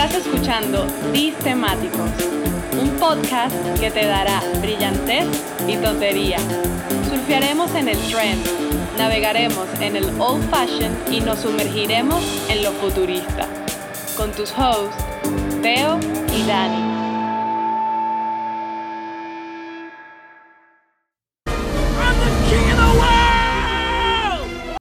Estás escuchando Temáticos, un podcast que te dará brillantez y tontería. Surfearemos en el trend, navegaremos en el old fashion y nos sumergiremos en lo futurista. Con tus hosts, Teo y Dani.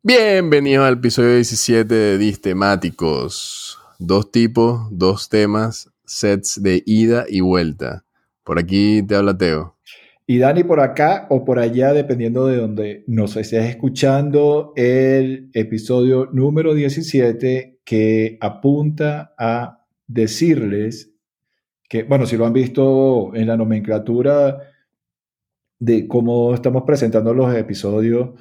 Bienvenidos al episodio 17 de Distemáticos. Dos tipos, dos temas, sets de ida y vuelta. Por aquí te habla Teo. Y Dani por acá o por allá, dependiendo de donde nos estés escuchando, el episodio número 17 que apunta a decirles que, bueno, si lo han visto en la nomenclatura de cómo estamos presentando los episodios,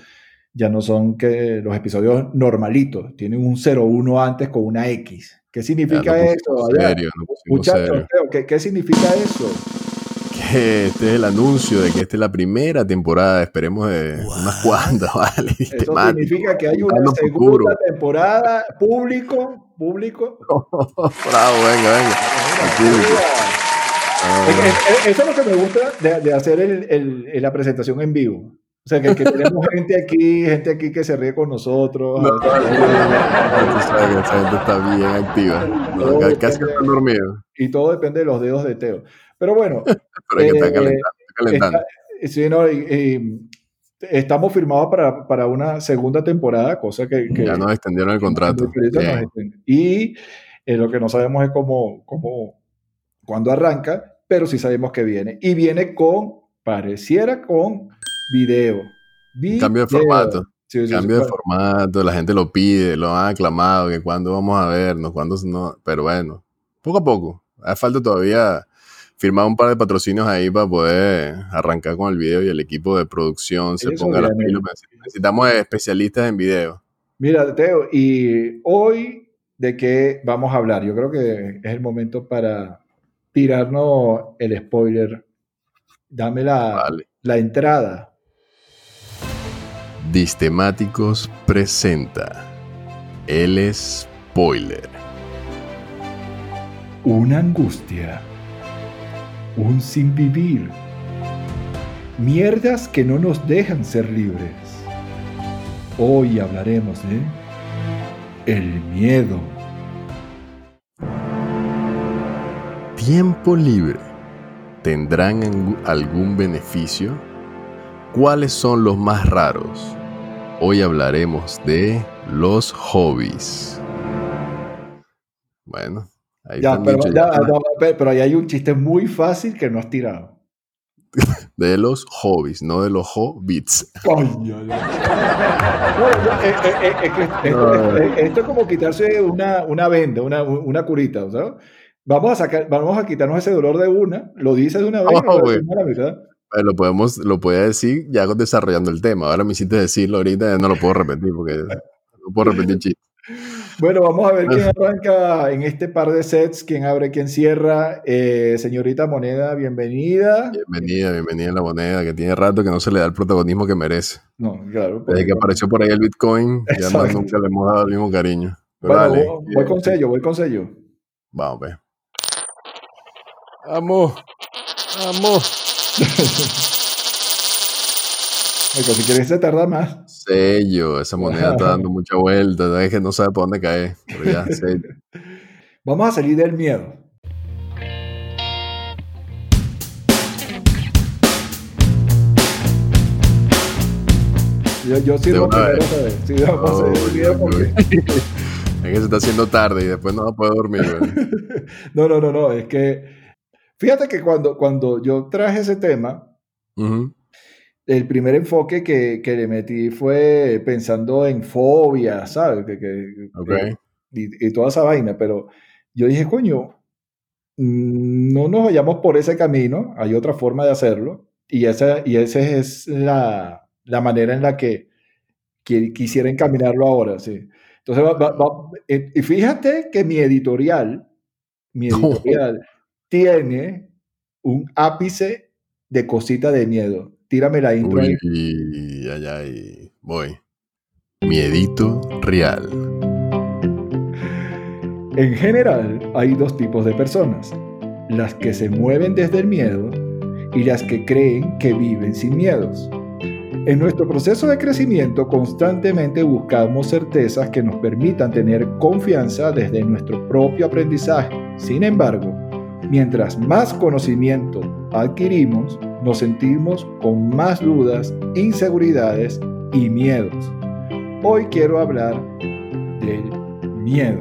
ya no son que los episodios normalitos, tienen un 01 antes con una X. ¿Qué significa eso? Serio, Muchachos, ¿qué, ¿qué significa eso? Que este es el anuncio de que esta es la primera temporada, esperemos de unas cuantas, ¿vale? Eso significa que hay una segunda temporada, público, público. bravo, venga, venga. Eso es lo que me gusta de, de hacer el, el, la presentación en vivo. O sea, que, tenemos gente aquí, gente aquí que se ríe con nosotros. No, esa gente está bien activa. casi está dormido. Y todo depende de los dedos de Teo. Pero bueno. Pero que está eh, calentando. sí, no, estamos firmados para, para, una segunda temporada, cosa que... ya nos extendieron el contrato. Y eh, lo que no sabemos es cómo, cómo, cuándo arranca, pero sí sabemos que viene. Y viene con, pareciera con video. Cambio de formato. Cambio de formato, la gente lo pide, lo han aclamado, que cuándo vamos a vernos, cuándo no, pero bueno, poco a poco. Hace falta todavía firmar un par de patrocinios ahí para poder arrancar con el video y el equipo de producción se ponga las pilas. Necesitamos especialistas en video. Mira, Teo, y hoy de qué vamos a hablar. Yo creo que es el momento para tirarnos el spoiler. Dame la, la entrada. Distemáticos presenta El Spoiler. Una angustia. Un sin vivir. Mierdas que no nos dejan ser libres. Hoy hablaremos de el miedo. Tiempo libre. ¿Tendrán algún beneficio? ¿Cuáles son los más raros? Hoy hablaremos de los hobbies. Bueno, ahí ya, pero, pero ahí hay un chiste muy fácil que no has tirado. de los hobbies, no de los hobbits. esto es como quitarse una, una venda, una, una curita, Vamos a, sacar, vamos a quitarnos ese dolor de una, lo dices de una vez, oh, lo podemos, lo podía decir ya desarrollando el tema. Ahora me hiciste decirlo ahorita, no lo puedo repetir porque no puedo repetir chiste. Bueno, vamos a ver quién arranca en este par de sets, quién abre, quién cierra. Eh, señorita Moneda, bienvenida. Bienvenida, bienvenida a la Moneda, que tiene rato que no se le da el protagonismo que merece. No, claro. Desde que apareció por ahí el Bitcoin, ya no, nunca le hemos dado el mismo cariño. bueno, voy, con sello, voy con sello. Vamos, pues. Vamos, vamos. Si quieres se tarda más. Sello, esa moneda está dando mucha vuelta, es que no sabe por dónde caer. Pero ya, Vamos a salir del miedo. Yo, yo sirvo primero Sí, vamos a salir del miedo porque... Es que se está haciendo tarde y después no puedo dormir. no, no, no, no, es que Fíjate que cuando, cuando yo traje ese tema, el primer enfoque que, que, le metí fue pensando en fobia, ¿sabes? Que, que, y, toda esa vaina, pero yo dije, coño, no nos vayamos por ese camino, hay otra forma de hacerlo, y esa, y esa es la, la manera en la que, quisiera encaminarlo ahora, sí. Entonces, eh, y fíjate que mi editorial, mi editorial, tiene un ápice de cosita de miedo. Tírame la intro. Uy, ay, ay, voy. Miedito real. En general, hay dos tipos de personas, las que se mueven desde el miedo y las que creen que viven sin miedos. En nuestro proceso de crecimiento constantemente buscamos certezas que nos permitan tener confianza desde nuestro propio aprendizaje. Sin embargo, mientras más conocimiento adquirimos, nos sentimos con más dudas, inseguridades y miedos. Hoy quiero hablar del miedo.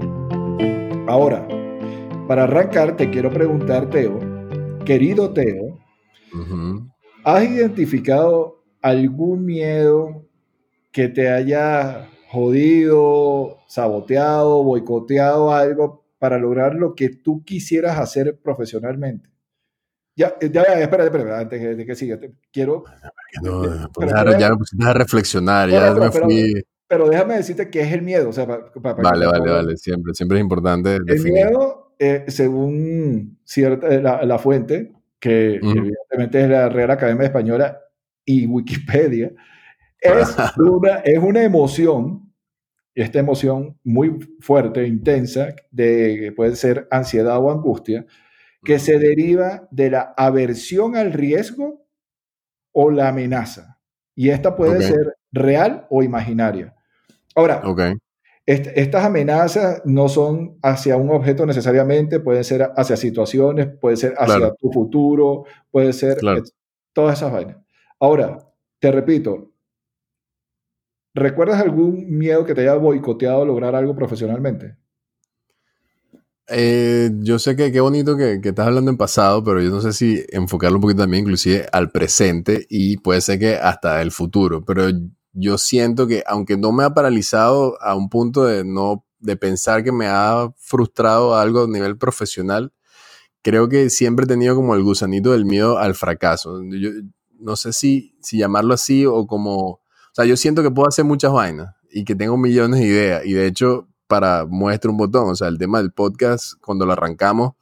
Ahora, para arrancar, te quiero preguntar, Teo, querido Teo, ¿has identificado algún miedo que te haya jodido, saboteado, boicoteado algo para lograr lo que tú quisieras hacer profesionalmente? Ya, ya, espera, espera, antes de que siga, quiero... No, pues ya me pusiste a reflexionar, ya me fui... Pero déjame decirte qué es el miedo. vale, vale, vale, siempre, siempre es importante definir. El miedo, eh, según cierta, eh, la, fuente, que evidentemente es la Real Academia Española y Wikipedia, es una, es una emoción, esta emoción muy fuerte, intensa, de, puede ser ansiedad o angustia, que se deriva de la aversión al riesgo o la amenaza. Y esta puede ser real o imaginaria. Ahora, estas amenazas no son hacia un objeto necesariamente, pueden ser hacia situaciones, puede ser hacia tu futuro, puede ser todas esas vainas. Ahora, te repito, ¿recuerdas algún miedo que te haya boicoteado lograr algo profesionalmente? Eh, yo sé que qué bonito que, que, estás hablando en pasado, pero yo no sé si enfocarlo un poquito también inclusive al presente y puede ser que hasta el futuro. Pero yo siento que aunque no me ha paralizado a un punto de no de pensar que me ha frustrado algo a nivel profesional, creo que siempre he tenido como el gusanito del miedo al fracaso. No sé si, si llamarlo así o como, sea, yo siento que puedo hacer muchas vainas y que tengo millones de ideas y de hecho para muestra un botón. O sea, el tema del podcast, cuando lo arrancamos,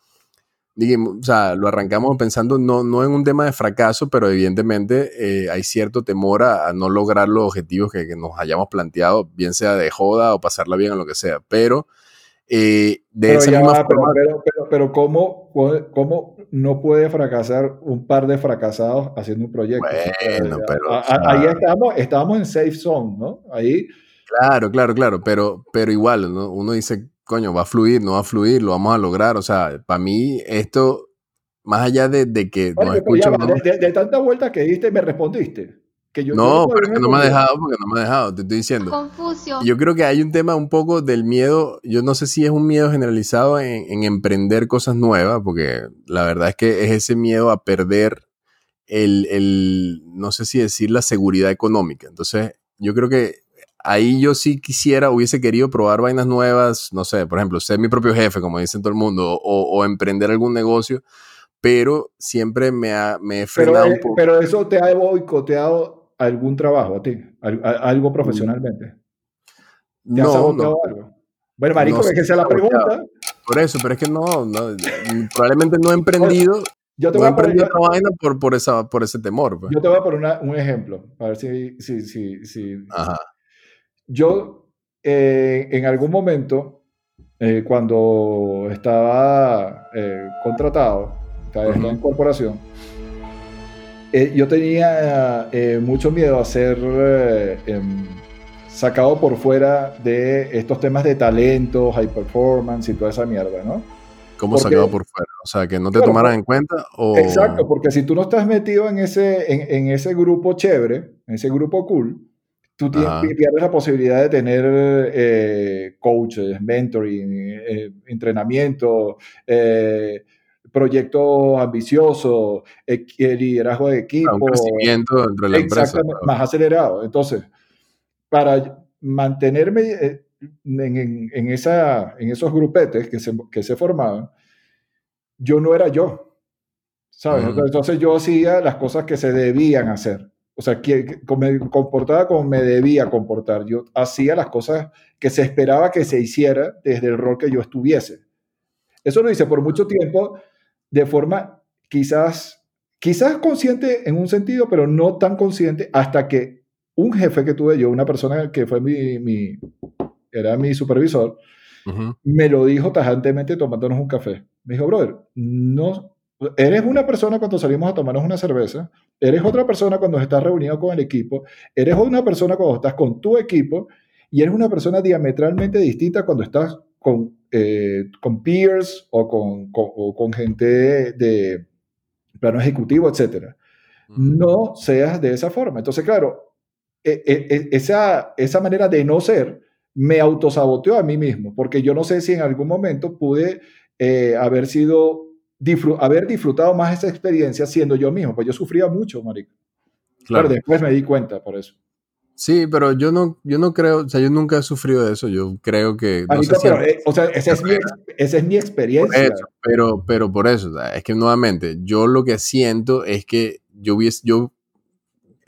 digamos, o sea, lo arrancamos pensando no, no en un tema de fracaso, pero evidentemente eh, hay cierto temor a, no lograr los objetivos que, nos hayamos planteado, bien sea de joda o pasarla bien o lo que sea. Pero eh, de esa misma forma. Pero, pero, pero, ¿cómo, ¿cómo, no puede fracasar un par de fracasados haciendo un proyecto? Bueno, pero. ahí estamos, estamos en safe zone, ¿no? Ahí Claro, claro, claro, pero, pero igual, uno dice, coño, va a fluir, no va a fluir, lo vamos a lograr. O sea, para mí esto, más allá de, que nos escuchan... de, de, tanta vuelta que diste, me respondiste. Que yo no, pero que no me ha dejado, porque no me ha dejado, te estoy diciendo. Confusión. Yo creo que hay un tema un poco del miedo, yo no sé si es un miedo generalizado en, en emprender cosas nuevas, porque la verdad es que es ese miedo a perder el, el, no sé si decir la seguridad económica. Entonces, yo creo que ahí yo sí quisiera, hubiese querido probar vainas nuevas, no sé, por ejemplo, ser mi propio jefe, como dicen todo el mundo, o, emprender algún negocio, pero siempre me, ha, me he frenado pero, un poco. Pero eso te ha boicoteado algún trabajo a ti, algo mm. profesionalmente. ¿Te no, no. algo? Bueno, marico, es que esa es la pregunta. Por eso, pero es que no, probablemente no he emprendido. Yo te voy a poner otra vaina por, por, esa, por ese temor. Pues. Yo te voy a poner un ejemplo, a ver si, si, si, si Ajá. Yo, eh, en algún momento, eh, cuando estaba eh, contratado, estaba en corporación, yo tenía mucho miedo a ser em, sacado por fuera de estos temas de talento, high performance y toda esa mierda, ¿no? ¿Cómo sacado por fuera? O sea, que no te tomaran en cuenta o... Exacto, porque si tú no estás metido en ese, en ese grupo chévere, en ese grupo cool, tú pierdes la posibilidad de tener eh, coaches, mentoring, eh, entrenamiento, eh, proyectos ambiciosos, liderazgo de equipo. Un crecimiento dentro de la empresa. Más acelerado. Entonces, para mantenerme en, esa, en esos grupetes que se, que se formaban, yo no era yo. ¿Sabes? Entonces yo hacía las cosas que se debían hacer. O sea, que, me comportaba como me debía comportar. Yo hacía las cosas que se esperaba que se hiciera desde el rol que yo estuviese. Eso lo hice por mucho tiempo de forma quizás, quizás consciente en un sentido, pero no tan consciente hasta que un jefe que tuve yo, una persona que fue mi, mi era mi supervisor, me lo dijo tajantemente tomándonos un café. Me dijo, brother, no, eres una persona cuando salimos a tomarnos una cerveza, eres otra persona cuando estás reunido con el equipo, eres una persona cuando estás con tu equipo y eres una persona diametralmente distinta cuando estás con, eh, con peers o con, con, gente de, plano ejecutivo, etc. No seas de esa forma. Entonces, claro, e, e, e, esa, esa manera de no ser me autosaboteó a mí mismo, porque yo no sé si en algún momento pude eh, haber sido, haber disfrutado más esa experiencia siendo yo mismo, pues yo sufría mucho, marico. Claro. Pero después me di cuenta por eso. Sí, pero yo no, yo no creo, o sea, yo nunca he sufrido de eso. Yo creo que. No sé pero, eh, o sea, esa es, mi, esa es mi experiencia. pero, pero por eso, es que nuevamente, yo lo que siento es que yo, yo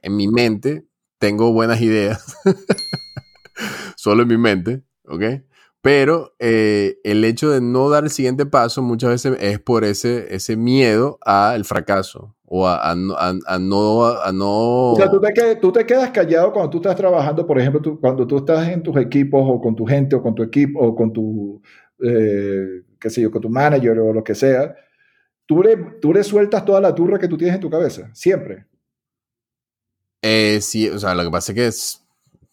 en mi mente tengo buenas ideas. solo en mi mente, ¿ok? Pero eh, el hecho de no dar el siguiente paso muchas veces es por ese, ese miedo al fracaso o a, a, no, a, no... O sea, tú te, tú te, quedas callado cuando tú estás trabajando, por ejemplo, tú, cuando tú estás en tus equipos o con tu gente o con tu equipo o con tu, eh, qué sé yo, con tu manager o lo que sea. Tú le, tú le sueltas toda la turra que tú tienes en tu cabeza, siempre. Eh, sí, o sea, lo que pasa es que es,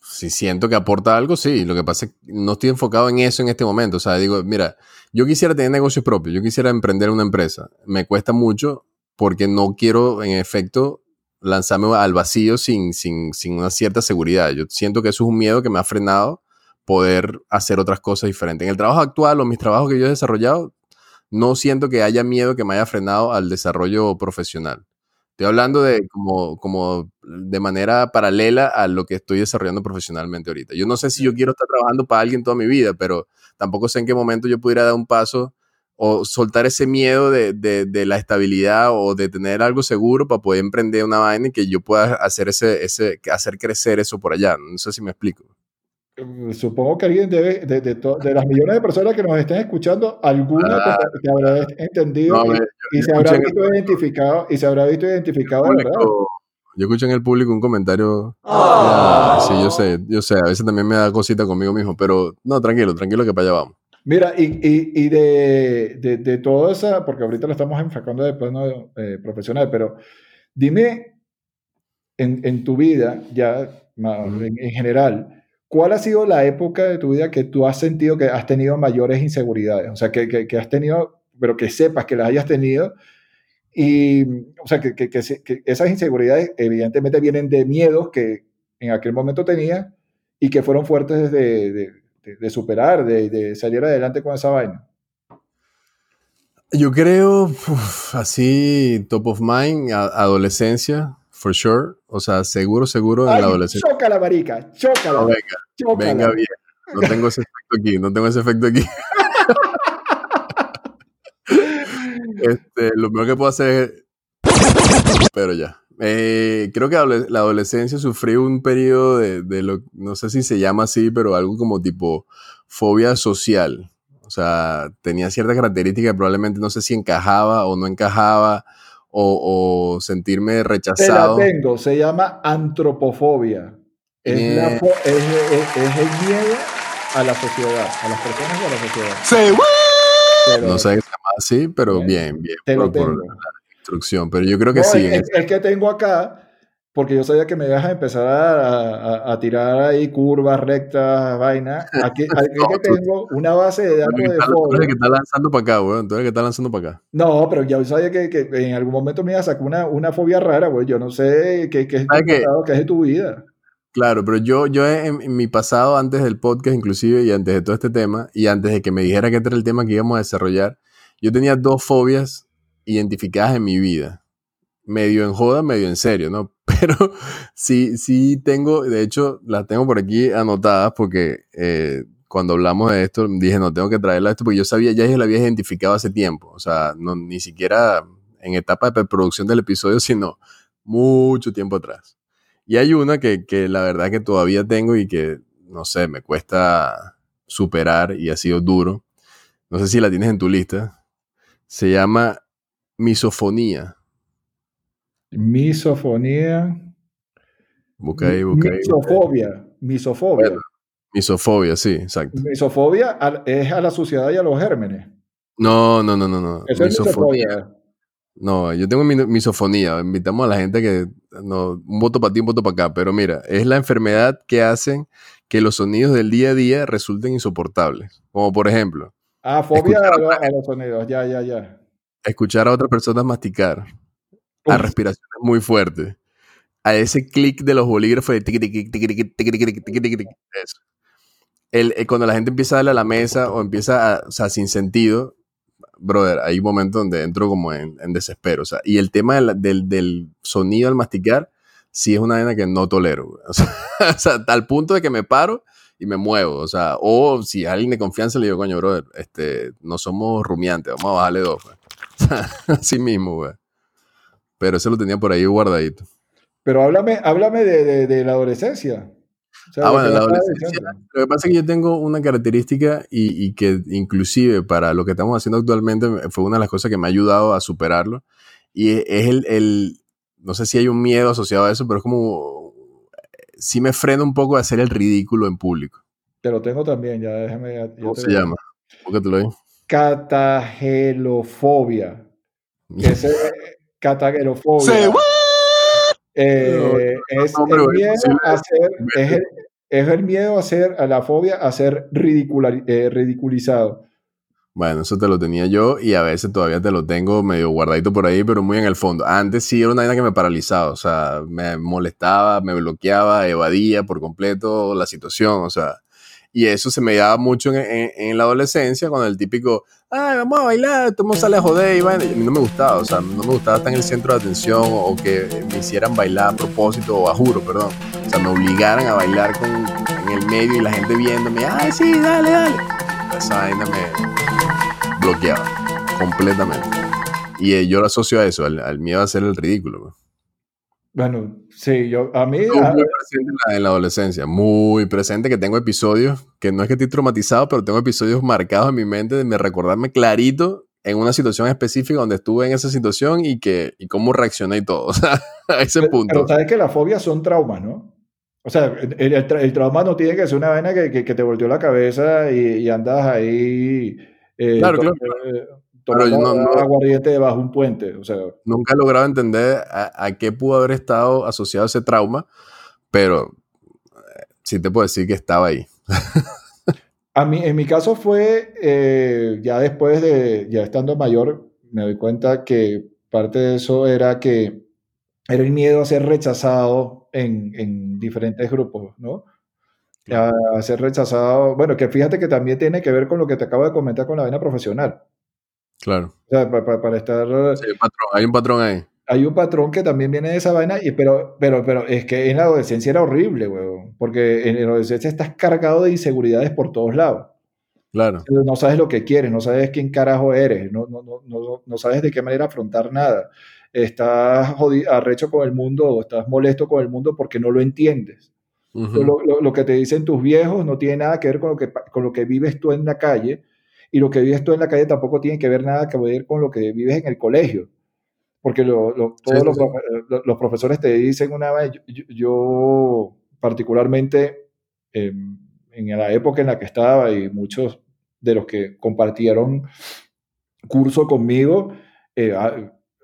si siento que aporta algo, sí. Lo que pasa es que no estoy enfocado en eso en este momento. O sea, digo, mira, yo quisiera tener negocios propios, yo quisiera emprender una empresa. Me cuesta mucho porque no quiero, en efecto, lanzarme al vacío sin, sin, sin una cierta seguridad. Yo siento que eso es un miedo que me ha frenado poder hacer otras cosas diferentes. En el trabajo actual o mis trabajos que yo he desarrollado, no siento que haya miedo que me haya frenado al desarrollo profesional. Estoy hablando de como, como de manera paralela a lo que estoy desarrollando profesionalmente ahorita. Yo no sé si yo quiero estar trabajando para alguien toda mi vida, pero tampoco sé en qué momento yo pudiera dar un paso o soltar ese miedo de, de, la estabilidad o de tener algo seguro para poder emprender una vaina y que yo pueda hacer, ese, ese, hacer crecer eso por allá. No sé si me explico. Eh, supongo que alguien debe, de, de, de, las millones de personas que nos estén escuchando, alguna ah, te, habrá entendido y, se habrá visto identificado y se habrá visto identificado verdad. Yo escucho en el público un comentario. Ah. sí, yo sé, yo sé, a veces también me da cosita conmigo mismo, pero no, tranquilo, tranquilo que para allá vamos. Mira, y, y, y de, de, de toda esa, porque ahorita lo estamos enfocando de plano eh, profesional, pero dime en, en tu vida, ya en, en general, ¿Cuál ha sido la época de tu vida que tú has sentido que has tenido mayores inseguridades? O sea, que, que, has tenido, pero que sepas que las hayas tenido. Y, o sea, que, que, esas inseguridades evidentemente vienen de miedos que en aquel momento tenía y que fueron fuertes de, de, de superar, de, salir adelante con esa vaina. Yo creo, así, top of mind, adolescencia, for sure. O sea, seguro, seguro en la adolescencia. Chócala, marica, chócala. venga, venga bien. No tengo ese efecto aquí, no tengo ese efecto aquí. este, lo mejor que puedo hacer es... Pero ya. Eh, creo que la adolescencia sufrí un periodo de, de, lo, no sé si se llama así, pero algo como tipo fobia social. O sea, tenía ciertas características, probablemente no sé si encajaba o no encajaba o, sentirme rechazado. Te la tengo, se llama antropofobia. Es, es, el miedo a la sociedad, a las personas y a la sociedad. Sí, no sé si se llama así, pero bien, bien. Te por, lo tengo. la instrucción, pero yo creo que sí. Es, es, que tengo acá porque yo sabía que me ibas a empezar a, a, tirar ahí curvas, rectas, vaina. Aquí, aquí tengo una base de datos de Tú eres que está lanzando para acá, weón. Tú eres que está lanzando para acá. No, pero ya sabía que, que, en algún momento me iba a sacar una, una fobia rara, güey. Yo no sé qué, qué es, qué es de tu vida. Claro, pero yo, yo en, en, mi pasado, antes del podcast inclusive, y antes de todo este tema, y antes de que me dijera que este era el tema que íbamos a desarrollar, yo tenía dos fobias identificadas en mi vida medio en joda, medio en serio, ¿no? Pero sí, sí tengo, de hecho, las tengo por aquí anotadas porque eh, cuando hablamos de esto dije, no, tengo que traerla esto porque yo sabía, ya la había identificado hace tiempo, o sea, no, ni siquiera en etapa de preproducción del episodio, sino mucho tiempo atrás. Y hay una que, que la verdad que todavía tengo y que, no sé, me cuesta superar y ha sido duro. No sé si la tienes en tu lista. Se llama misofonía. Misofonía. Busca ahí, busca Misofobia. Misofobia. Misofobia, sí, exacto. Misofobia es a la suciedad y a los gérmenes. No, no, no, no, no. Eso es misofobia. No, yo tengo misofonía. Invitamos a la gente que. No, un voto para ti, un voto para acá. Pero mira, es la enfermedad que hacen que los sonidos del día a día resulten insoportables. Como por ejemplo. Ah, fobia a, los sonidos. Ya, ya, ya. Escuchar a otras personas masticar. A respiraciones muy fuertes. A ese clic de los bolígrafos de Eso. El, cuando la gente empieza a darle a la mesa o empieza a, o sea, sin sentido, brother, hay momentos donde entro como en, desespero. O sea, y el tema del, sonido al masticar, sí es una vaina que no tolero. O sea, o sea, tal punto de que me paro y me muevo. O sea, o si alguien de confianza le digo, coño, brother, este, no somos rumiantes, vamos a bajarle dos. Pues". así mismo, güey. Pero eso lo tenía por ahí guardadito. Pero háblame, háblame de la adolescencia ah, bueno, la adolescencia. Lo que pasa es que yo tengo una característica y, que inclusive para lo que estamos haciendo actualmente fue una de las cosas que me ha ayudado a superarlo. Y es el, no sé si hay un miedo asociado a eso, pero es como, sí me frena un poco a hacer el ridículo en público. Te lo tengo también, ya déjame. ¿Cómo se llama? ¿Por qué te lo digo? Catagelofobia. Ese, catagelofobia. Eh, es, el miedo a ser, es, el, miedo a ser, a la fobia a ser eh, ridiculizado. Bueno, eso te lo tenía yo y a veces todavía te lo tengo medio guardadito por ahí, pero muy en el fondo. Antes sí era una vaina que me paralizaba, o sea, me molestaba, me bloqueaba, evadía por completo la situación, o sea, y eso se me daba mucho en, la adolescencia, cuando el típico, ay, vamos a bailar, todo el mundo sale a joder, y, a mí no me gustaba, o sea, no me gustaba estar en el centro de atención o, que me hicieran bailar a propósito, o a juro, perdón. O sea, me obligaran a bailar con, en el medio y la gente viéndome, ay, sí, dale, dale. Esa vaina me bloqueaba completamente. Y eh, yo lo asocio a eso, al, miedo a hacer el ridículo. Bueno, sí, yo a mí... Muy presente en la, adolescencia, muy presente, que tengo episodios, que no es que estoy traumatizado, pero tengo episodios marcados en mi mente de me recordarme clarito en una situación específica donde estuve en esa situación y, que, y cómo reaccioné y todo, o sea, a ese punto. Pero sabes que las fobias son traumas, ¿no? O sea, el, trauma no tiene que ser una vaina que, que, te volteó la cabeza y, andas ahí... Eh, claro, claro. Eh, pero no, no, aguardiente debajo de un puente. O sea, nunca he logrado entender a, qué pudo haber estado asociado ese trauma, pero eh, sí te puedo decir que estaba ahí. a mí, en mi caso fue, eh, ya después de, ya estando mayor, me doy cuenta que parte de eso era que era el miedo a ser rechazado en, en diferentes grupos, ¿no? A ser rechazado, bueno, que fíjate que también tiene que ver con lo que te acabo de comentar con la vena profesional. Claro. O sea, para, estar... hay, un patrón, ahí. Hay un patrón que también viene de esa vaina, y, pero, pero, pero es que en la adolescencia era horrible, weón. Porque en la adolescencia estás cargado de inseguridades por todos lados. Claro. No sabes lo que quieres, no sabes quién carajo eres, no, no, no, no sabes de qué manera afrontar nada. Estás arrecho con el mundo o estás molesto con el mundo porque no lo entiendes. lo, lo, lo, que te dicen tus viejos no tiene nada que ver con lo que, con lo que vives tú en la calle y lo que vives tú en la calle tampoco tiene que ver nada que ver con lo que vives en el colegio. Porque todos los, profesores te dicen una vez, yo, particularmente em, en la época en la que estaba y muchos de los que compartieron curso conmigo, eh,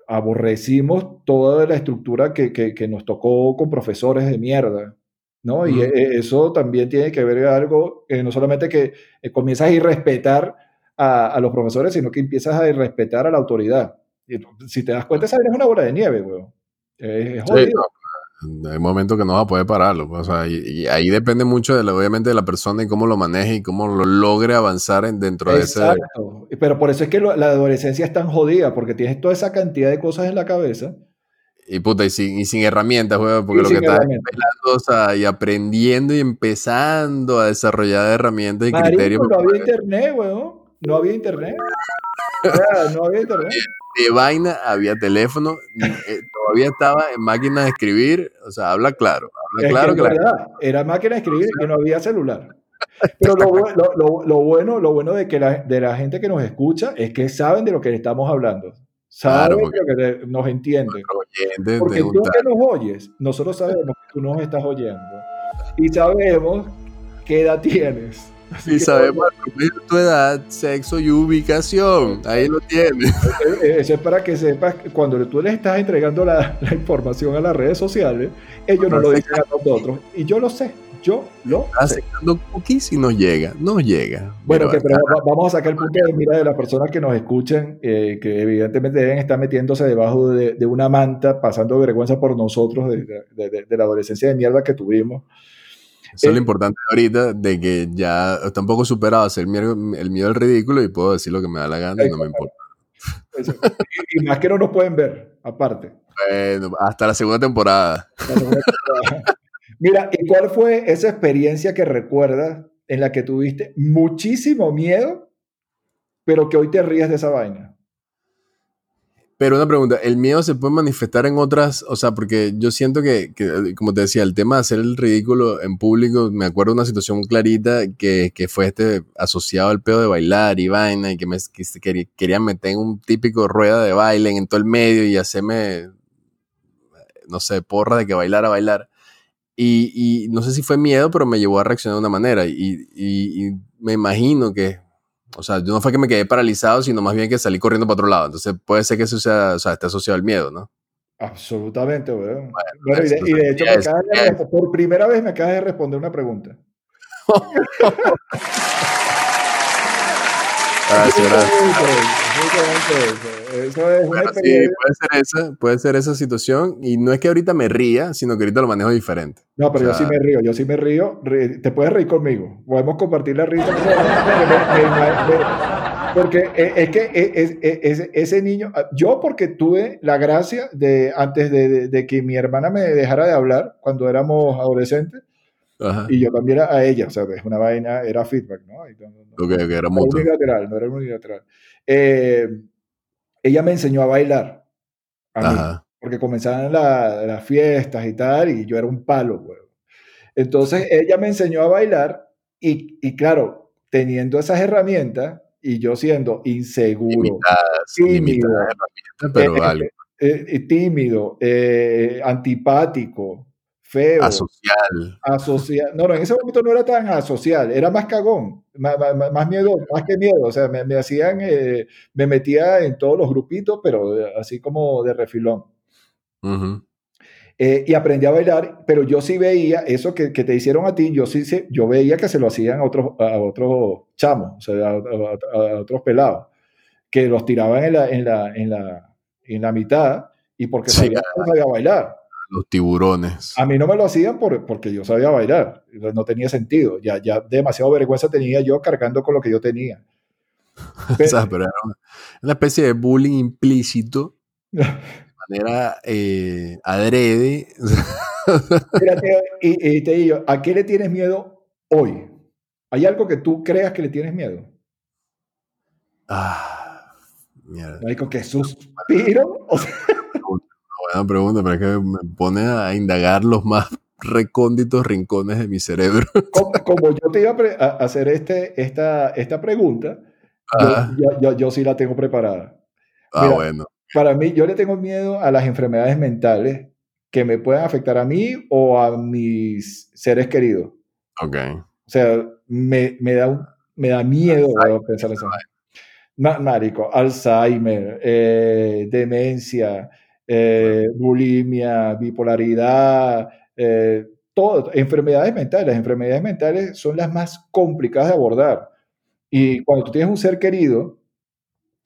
aborrecimos toda la estructura que, que, nos tocó con profesores de mierda. ¿no? Y e, eso también tiene que ver algo, eh, no solamente que eh, comienzas a irrespetar a, los profesores, sino que empiezas a respetar a la autoridad. Y si te das cuenta, esa es una bola de nieve, weón. Es, jodido. hay momentos que no vas a poder pararlo. Pues, o sea, y, ahí depende mucho, de obviamente, de la persona y cómo lo maneje y cómo lo logre avanzar en, dentro de ese... Exacto. Pero por eso es que la adolescencia es tan jodida, porque tienes toda esa cantidad de cosas en la cabeza. Y puta, y sin, y sin herramientas, weón, porque lo que estás o sea, y aprendiendo y empezando a desarrollar herramientas y criterios. No había internet, weón no había internet. no había internet. De vaina había teléfono, eh, todavía estaba en máquina de escribir, o sea, habla claro, habla claro que, era máquina de escribir y no había celular. Pero lo, bueno, lo bueno de que la, de la gente que nos escucha es que saben de lo que estamos hablando. Saben de lo que nos entienden. Porque tú que nos oyes, nosotros sabemos que tú nos estás oyendo. Y sabemos qué edad tienes. Y sabemos tu edad, sexo y ubicación. Ahí lo tienes. Eso es para que sepas que cuando tú le estás entregando la, información a las redes sociales, ellos no lo dicen a nosotros. Y yo lo sé. Yo lo sé. cookies y no llega, no llega. Bueno, pero vamos a sacar el punto de mira de las personas que nos escuchen, eh, que evidentemente deben estar metiéndose debajo de, una manta, pasando vergüenza por nosotros de, la adolescencia de mierda que tuvimos. Eso es lo eh, importante ahorita, de que ya está un poco superado hacer el miedo, el miedo al ridículo y puedo decir lo que me da la gana y no me importa. Y, más que no nos pueden ver, aparte. Bueno, hasta la segunda temporada. Mira, ¿y cuál fue esa experiencia que recuerdas en la que tuviste muchísimo miedo, pero que hoy te ríes de esa vaina? Pero una pregunta, ¿el miedo se puede manifestar en otras? O sea, porque yo siento que, como te decía, el tema de hacer el ridículo en público, me acuerdo una situación clarita que, fue este asociado al pedo de bailar y vaina, y que me que querían meter en un típico rueda de baile en todo el medio y hacerme, no sé, porra de que bailara, bailar. Y, no sé si fue miedo, pero me llevó a reaccionar de una manera. y me imagino que o sea, no fue que me quedé paralizado, sino más bien que salí corriendo para otro lado. Entonces puede ser que eso sea, o sea, esté asociado al miedo, ¿no? Absolutamente, weón. Bueno, y, de, hecho, por primera vez me acabas de responder una pregunta. puede ser esa, puede ser esa situación. Y no es que ahorita me ría, sino que ahorita lo manejo diferente. No, pero yo sí me río, yo sí me río. Te puedes reír conmigo. Podemos compartir la risa. Porque es que es, ese niño, yo porque tuve la gracia de, antes de, que mi hermana me dejara de hablar cuando éramos adolescentes, y yo también a ella, o sea, es una vaina, era feedback, ¿no? no, era unilateral, no era unilateral. Eh, ella me enseñó a bailar, a mí, porque comenzaban las fiestas y tal, y yo era un palo, güey. Entonces ella me enseñó a bailar y, y claro, teniendo esas herramientas y yo siendo inseguro, tímido, pero eh, eh, tímido antipático, feo. Asocial. Asocial. No, no, en ese momento no era tan asocial, era más cagón, más, miedo, más que miedo. O sea, me, hacían, eh, me metía en todos los grupitos, pero así como de refilón. Eh, y aprendí a bailar, pero yo sí veía eso que, te hicieron a ti, yo sí yo veía que se lo hacían a otros, a otros chamos, o sea, a, otros pelados, que los tiraban en la, en la, en la, en la mitad y porque sí, sabía bailar los tiburones. A mí no me lo hacían por, porque yo sabía bailar, no tenía sentido, ya, ya demasiado vergüenza tenía yo cargando con lo que yo tenía. Pero, pero era una, especie de bullying implícito, de manera eh, adrede. y, te digo, ¿a qué le tienes miedo hoy? ¿Hay algo que tú creas que le tienes miedo? Ah, mierda. que suspiro. O sea, buena pregunta, pero es que me pone a indagar los más recónditos rincones de mi cerebro. Como, yo te iba a, hacer este, esta, esta pregunta, yo, yo, sí la tengo preparada. Ah, bueno. Para mí, yo le tengo miedo a las enfermedades mentales que me puedan afectar a mí o a mis seres queridos. Ok. O sea, me, me da, me da miedo pensar eso. Marico, Alzheimer, eh, demencia, eh, bulimia, bipolaridad, eh, todo, enfermedades mentales. Las enfermedades mentales son las más complicadas de abordar. Y cuando tú tienes un ser querido,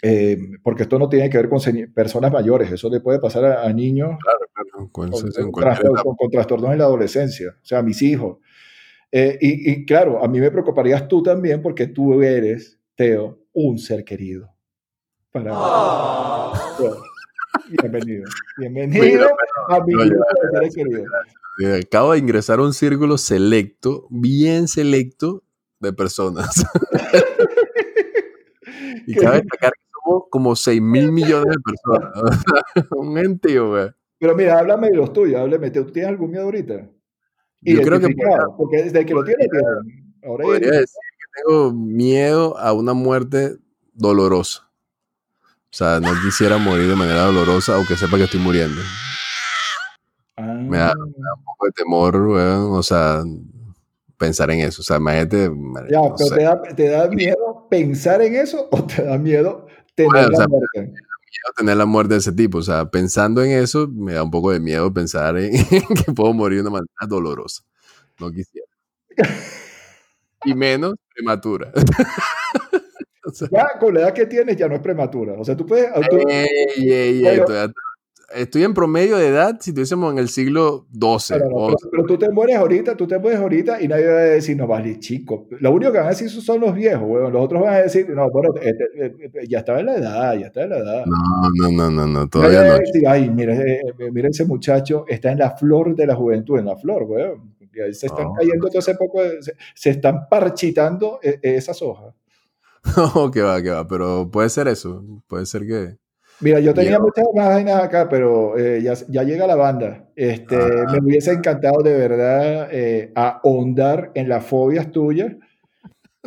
eh, porque esto no tiene que ver con personas mayores, eso le puede pasar a, niños con, trastornos en la adolescencia, o sea, a mis hijos. y, claro, a mí me preocuparías tú también porque tú eres, Teo, un ser querido. Para Bienvenido. Bienvenido a mi Acabo de ingresar a un círculo selecto, bien selecto, de personas. y cabe destacar que somos como 6 mil millones de personas. un ente, güey. Pero mira, háblame de los tuyos, háblame. ¿Tú tienes algún miedo ahorita? Yo creo que. Porque desde que lo tienes, ahora podría decir que tengo miedo a una muerte dolorosa. O sea, no quisiera morir de manera dolorosa, aunque sepa que estoy muriendo. Me, da, un poco de temor, weón. O sea, pensar en eso. O sea, imagínate. Ya, pero te, da, te, da, miedo pensar en eso o te da miedo tener la muerte? tener la muerte de ese tipo. O sea, pensando en eso, me da un poco de miedo pensar en que puedo morir de una manera dolorosa. No quisiera. y menos prematura. ya con la edad que tienes ya no es prematura. O sea, tú puedes... estoy, en promedio de edad si estuviésemos en el siglo XII. pero, tú te mueres ahorita, tú te mueres ahorita y nadie va a decir, no, vale, chico. Lo único que van a decir son los viejos, Los otros van a decir, no, bueno, este, eh, ya estaba en la edad, ya está en la edad. No, no, no, no, todavía no. Decir, Ay, mira, mira, ese muchacho está en la flor de la juventud, en la flor, weón. Se están cayendo todo ese poco, se, están parchitando esas hojas. No, que va, que va, pero puede ser eso, puede ser que... Mira, yo tenía muchas más vainas acá, pero eh, ya, ya, llega la banda. Este, ah. Me hubiese encantado de verdad eh, ahondar en las fobias tuyas.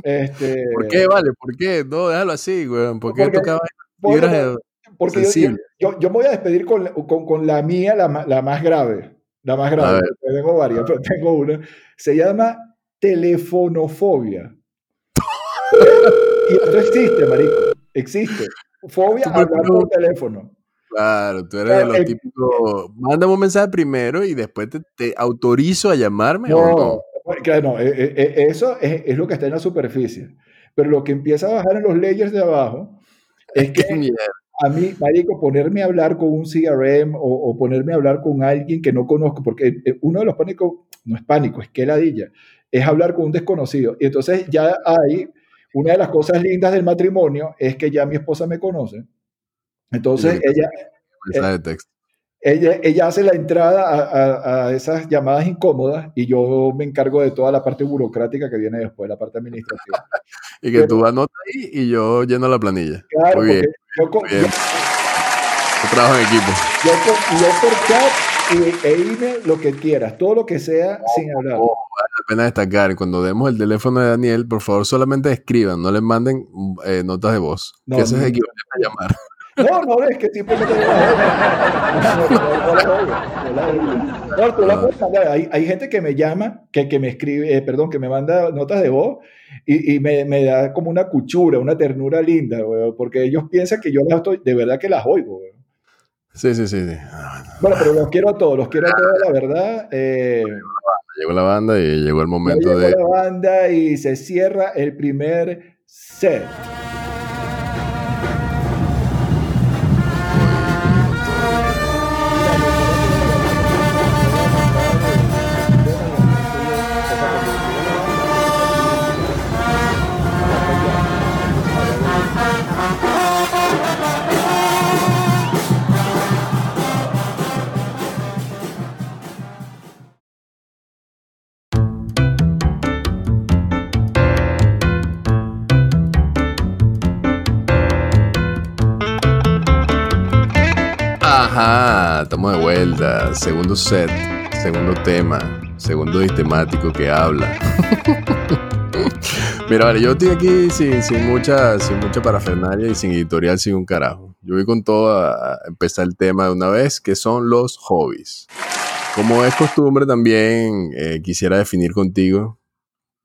Este, ¿Por qué, vale? ¿Por qué? No, déjalo así, güey. ¿Por qué porque, tocaba porque, porque yo, yo, yo, me voy a despedir con, con, con la mía, la, la, más grave. La más grave. Tengo varias, pero tengo una. Se llama telefonofobia. Y esto existe, marico. Existe. Fobia a hablar por teléfono. Claro, tú eres de los típicos. Mándame un mensaje primero y después te, autorizo a llamarme. No, o no? claro, no. Eh, eh, eh, eso es, es, lo que está en la superficie. Pero lo que empieza a bajar en los layers de abajo es que a mí, marico, ponerme a hablar con un CRM o, o, ponerme a hablar con alguien que no conozco, porque uno de los pánicos, no es pánico, es que ladilla, es hablar con un desconocido. Y entonces ya hay una de las cosas lindas del matrimonio es que ya mi esposa me conoce. Entonces ella, eh, ella, ella hace la entrada a, esas llamadas incómodas y yo me encargo de toda la parte burocrática que viene después, la parte administrativa. y que tú anotas ahí y yo lleno la planilla. Claro, muy bien. Yo, trabajo en equipo. Yo, yo por chat y, e dime lo que quieras, todo lo que sea sin hablar. Oh, vale la pena destacar, cuando demos el teléfono de Daniel, por favor solamente escriban, no le manden eh, notas de voz, no, que eso es equivalente a llamar. No, no, es que simplemente no, hay, hay gente que me llama, que, que me escribe, eh, perdón, que me manda notas de voz y, y me, me, da como una cuchura, una ternura linda, porque ellos piensan que yo las estoy, de verdad que las oigo. Sí, sí, sí. Bueno, pero los quiero a todos, los quiero a todos, la verdad. Eh, llegó la banda y llegó el momento de. Llegó la banda y se cierra el primer set. Segundo set, segundo tema, segundo temático que habla. Mira, vale, yo estoy aquí sin, sin, mucha, sin mucha parafernalia y sin editorial, sin un carajo. Yo voy con todo a empezar el tema de una vez, que son los hobbies. Como es costumbre, también eh, quisiera definir contigo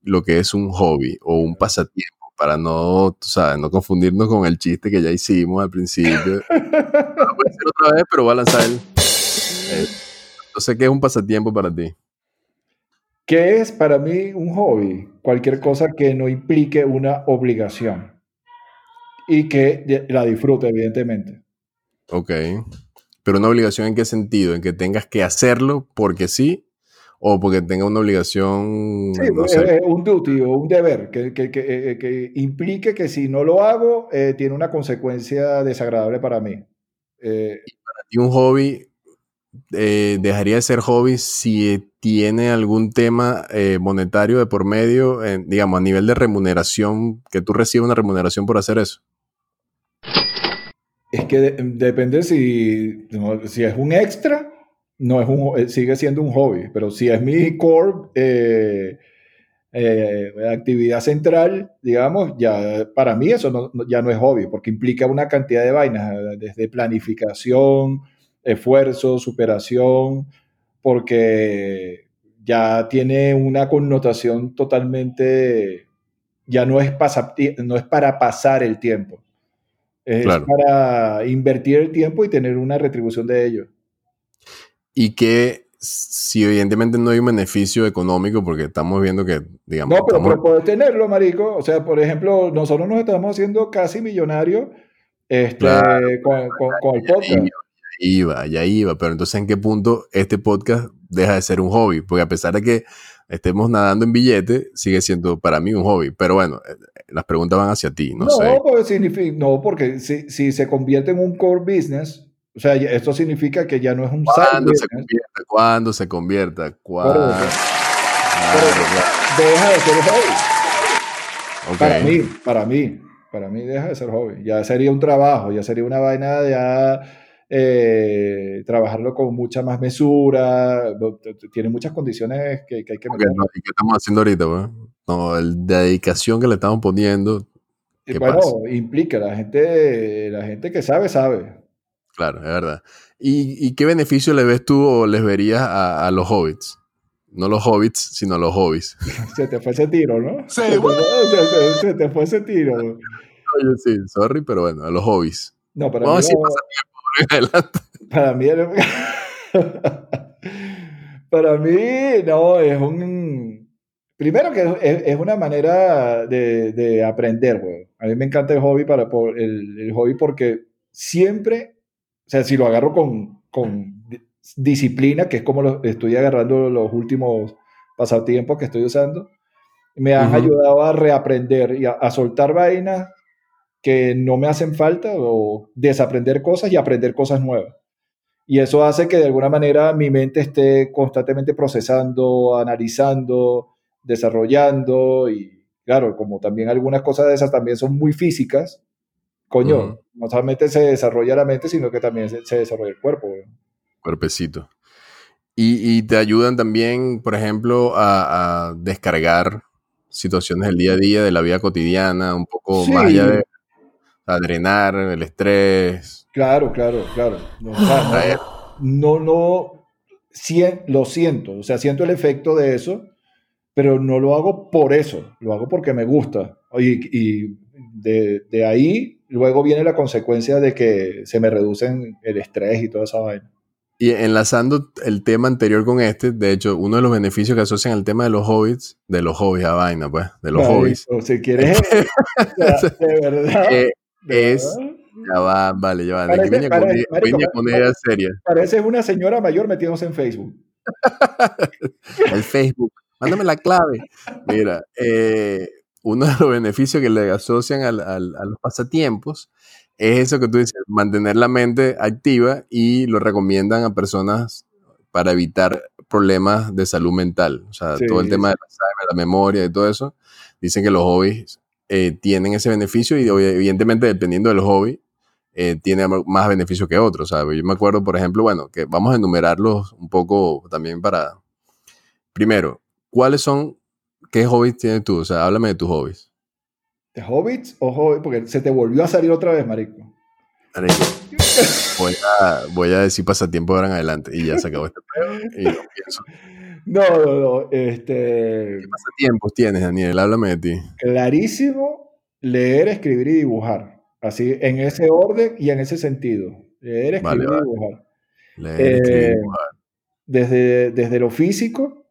lo que es un hobby o un pasatiempo para no, tú sabes, no confundirnos con el chiste que ya hicimos al principio. no puede ser otra vez, pero voy a lanzar el. Eh, no sé qué es un pasatiempo para ti. ¿Qué es para mí un hobby? Cualquier cosa que no implique una obligación y que la disfrute, evidentemente. Ok. Pero una obligación en qué sentido? En que tengas que hacerlo porque sí o porque tenga una obligación. Sí, un duty o un deber que, que, que, eh, que, implique que si no lo hago, eh, tiene una consecuencia desagradable para mí. Eh, y para ti, un hobby dejaría de ser hobby si tiene algún tema monetario de por medio, digamos, a nivel de remuneración, que tú recibes una remuneración por hacer eso. Es que depende si, si es un extra no es un, eh, sigue siendo un hobby, pero si es mi core eh, eh, actividad central, digamos, ya para mí eso ya no es hobby, porque implica una cantidad de vainas, desde planificación, esfuerzo, superación, porque ya tiene una connotación totalmente, ya no es, no es para pasar el tiempo, es para invertir el tiempo y tener una retribución de ello. Y que si evidentemente no hay un beneficio económico, porque estamos viendo que, digamos... No, pero, puedes tenerlo, marico. O sea, por ejemplo, nosotros nos estamos haciendo casi millonarios este, con, con, el podcast. Iba, ya iba, pero entonces ¿en qué punto este podcast deja de ser un hobby? Porque a pesar de que estemos nadando en billete, sigue siendo para mí un hobby. Pero bueno, eh, las preguntas van hacia ti, no, sé. Porque no, porque si, si se convierte en un core business, o sea, esto significa que ya no es un ¿Cuándo se convierta? ¿Cuándo se convierta? ¿Cuándo? deja de ser hobby. Para mí, para mí, para mí deja de ser hobby. Ya sería un trabajo, ya sería una vaina de ya eh, trabajarlo con mucha más mesura. Tiene muchas condiciones que, hay que meter. ¿Y qué estamos haciendo ahorita? No, el dedicación que le estamos poniendo. bueno, implica la gente, la gente que sabe, sabe. Claro, es verdad. ¿Y, qué beneficio le ves tú o les verías a, los hobbits? No los hobbits, sino los hobbies. Se te fue ese tiro, ¿no? Sí, se, te, fue ese tiro. Oye, sí, sorry, pero bueno, a los hobbies. No, para Vamos mí. Para mí, para mí, no, es un. Primero que es, una manera de, aprender, güey. A mí me encanta el hobby, para, el, el hobby porque siempre o sea, si lo agarro con, con disciplina, que es como lo estoy agarrando los últimos pasatiempos que estoy usando, me han ayudado a reaprender y a, soltar vainas que no me hacen falta o desaprender cosas y aprender cosas nuevas. Y eso hace que de alguna manera mi mente esté constantemente procesando, analizando, desarrollando y claro, como también algunas cosas de esas también son muy físicas, coño, no solamente se desarrolla la mente, sino que también se, desarrolla el cuerpo. Cuerpecito. Y, te ayudan también, por ejemplo, a, descargar situaciones del día a día, de la vida cotidiana, un poco más allá de a drenar el estrés. Claro, claro, claro. No, no, no, lo siento, o sea, siento el efecto de eso, pero no lo hago por eso, lo hago porque me gusta. Y, y de, de ahí luego viene la consecuencia de que se me reducen el estrés y toda esa vaina. Y enlazando el tema anterior con este, de hecho, uno de los beneficios que asocian al tema de los hobbits, de los hobbies a vaina, pues, de los hobbies. O si quieres, de verdad. Es, ya va, vale, ya va. Parece, venía, con, ella seria. Pareces una señora mayor metiéndose en Facebook. el Facebook. Mándame la clave. Mira, eh, uno de los beneficios que le asocian a los pasatiempos es eso que tú dices, mantener la mente activa y lo recomiendan a personas para evitar problemas de salud mental. O sea, todo el tema de la memoria y todo eso. Dicen que los hobbies eh, tienen ese beneficio y evidentemente dependiendo del hobby, eh, tiene más beneficio que otros. Yo me acuerdo, por ejemplo, bueno, que vamos a enumerarlos un poco también para... Primero, ¿cuáles son ¿Qué hobbies tienes tú? O sea, háblame de tus hobbies. ¿De hobbits o hobbies? Porque se te volvió a salir otra vez, marico. Marico. Voy a, voy a decir pasatiempo ahora en adelante y ya se acabó este pedo y no pienso. No, no, no. Este... ¿Qué pasatiempos tienes, Daniel? Háblame de ti. Clarísimo, leer, escribir y dibujar. Así, en ese orden y en ese sentido. Leer, escribir y dibujar. Leer, escribir y eh, dibujar. Desde, desde lo físico,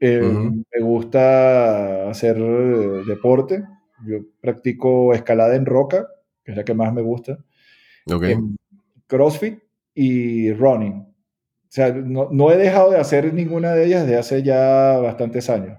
eh, me gusta hacer eh, deporte. Yo practico escalada en roca, que es la que más me gusta. Em, crossfit y running. O sea, no, no, he dejado de hacer ninguna de ellas desde hace ya bastantes años.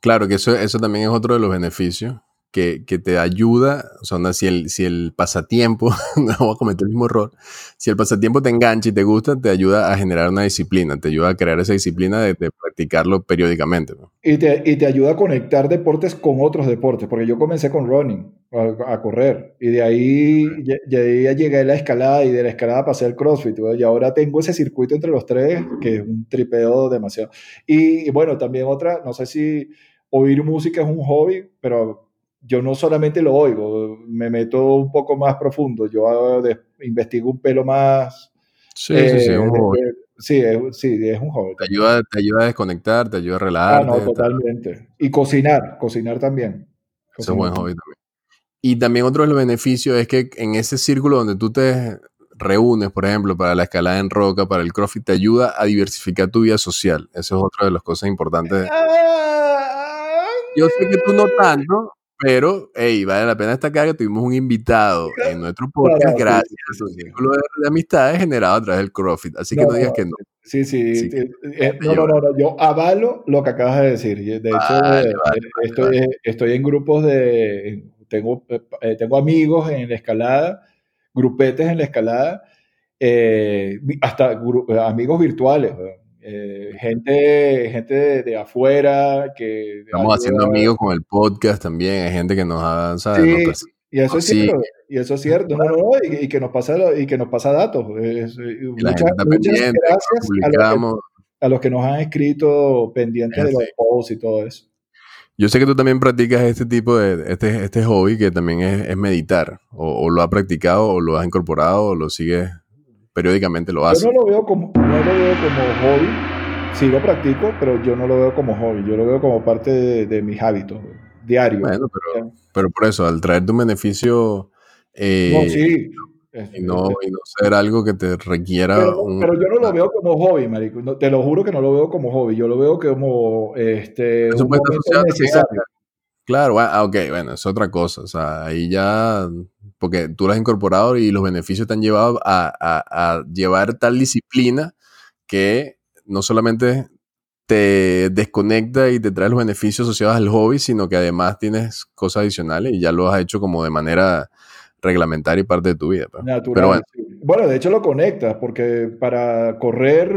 Claro, que eso, eso también es otro de los beneficios que, te ayuda, o sea, si el, si el pasatiempo, no voy a cometer el mismo error, si el pasatiempo te engancha y te gusta, te ayuda a generar una disciplina, te ayuda a crear esa disciplina de, practicarlo periódicamente. Y, te, y, te, ayuda a conectar deportes con otros deportes, porque yo comencé con running, a, correr, y de ahí llegué a la escalada y de la escalada pasé al CrossFit, y ahora tengo ese circuito entre los tres, que es un tripeo demasiado. Y, y bueno, también otra, no sé si oír música es un hobby, pero yo no solamente lo oigo, me meto un poco más profundo, yo investigo un pelo más. Sí, sí, sí, eh, Sí, es, sí, es un hobby. Te ayuda, te ayuda a desconectar, te ayuda a relajarte. Ah, no, totalmente. Y cocinar, cocinar también. Eso es buen hobby también. Y también otro de los beneficios es que en ese círculo donde tú te reúnes, por ejemplo, para la escalada en roca, para el CrossFit, te ayuda a diversificar tu vida social. Eso es otra de las cosas importantes. Yo sé que tú no tanto, pero, hey, vale la pena destacar que tuvimos un invitado en nuestro podcast gracias a un círculo de, amistades generado a través del CrossFit. Así que no, digas que no. Sí, sí. Eh, no, no, no, yo avalo lo que acabas de decir. De hecho, eh, estoy, estoy, en grupos de... Tengo, eh, tengo amigos en la escalada, grupetes en la escalada, hasta amigos virtuales. Eh, gente, gente de, afuera que... Estamos haciendo amigos con el podcast también, hay gente que nos ha... Sí, y eso es cierto, y eso es cierto, no, no, y, que nos pasa, y que nos pasa datos. muchas, gracias a los, que, nos han escrito pendientes de los posts y todo eso. Yo sé que tú también practicas este tipo de, este, este hobby que también es, meditar, o, lo has practicado, o lo has incorporado, o lo sigues periódicamente lo hace. Yo no lo veo como, no lo veo como hobby, sí lo practico, pero yo no lo veo como hobby, yo lo veo como parte de, mis hábitos diarios. Bueno, pero, pero, por eso, al traerte un beneficio... Eh, no, sí. Y no, y no, ser algo que te requiera pero, un... Pero yo no lo veo como hobby, marico. te lo juro que no lo veo como hobby. Yo lo veo como este, un Claro, ah, ok, bueno, es otra cosa. O sea, ahí ya porque tú lo has incorporado y los beneficios te han llevado a, llevar tal disciplina que no solamente te desconecta y te trae los beneficios asociados al hobby, sino que además tienes cosas adicionales y ya lo has hecho como de manera reglamentaria y parte de tu vida. Pues. Pero bueno. bueno. de hecho lo conectas, porque para correr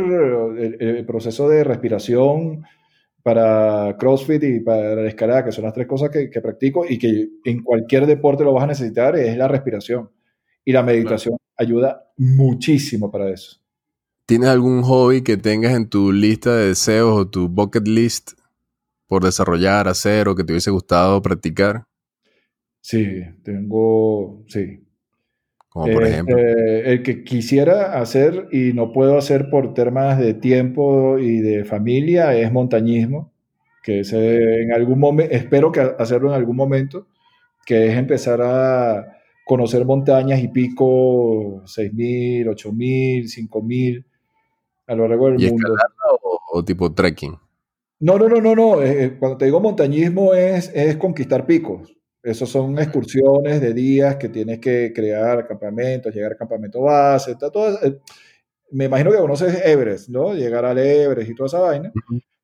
el proceso de respiración para CrossFit y para la escalada, que son las tres cosas que, practico y que en cualquier deporte lo vas a necesitar, es la respiración. Y la meditación ayuda muchísimo para eso. ¿Tienes algún hobby que tengas en tu lista de deseos o tu bucket list por desarrollar, hacer o que te hubiese gustado practicar? Sí, tengo, sí, como por ejemplo. Este, el que quisiera hacer y no puedo hacer por temas de tiempo y de familia es montañismo, que es en algún momento, espero que hacerlo en algún momento, que es empezar a conocer montañas y pico 6.000, 8.000, 5.000 a lo largo del ¿Y mundo. O, o, tipo trekking? No, no, no, no, no. Eh, eh, cuando te digo montañismo es, es conquistar picos. Esos son excursiones de días que tienes que crear campamentos, llegar al campamento base, todo, eh, me imagino que conoces Everest, ¿no? Llegar al Everest y toda esa vaina.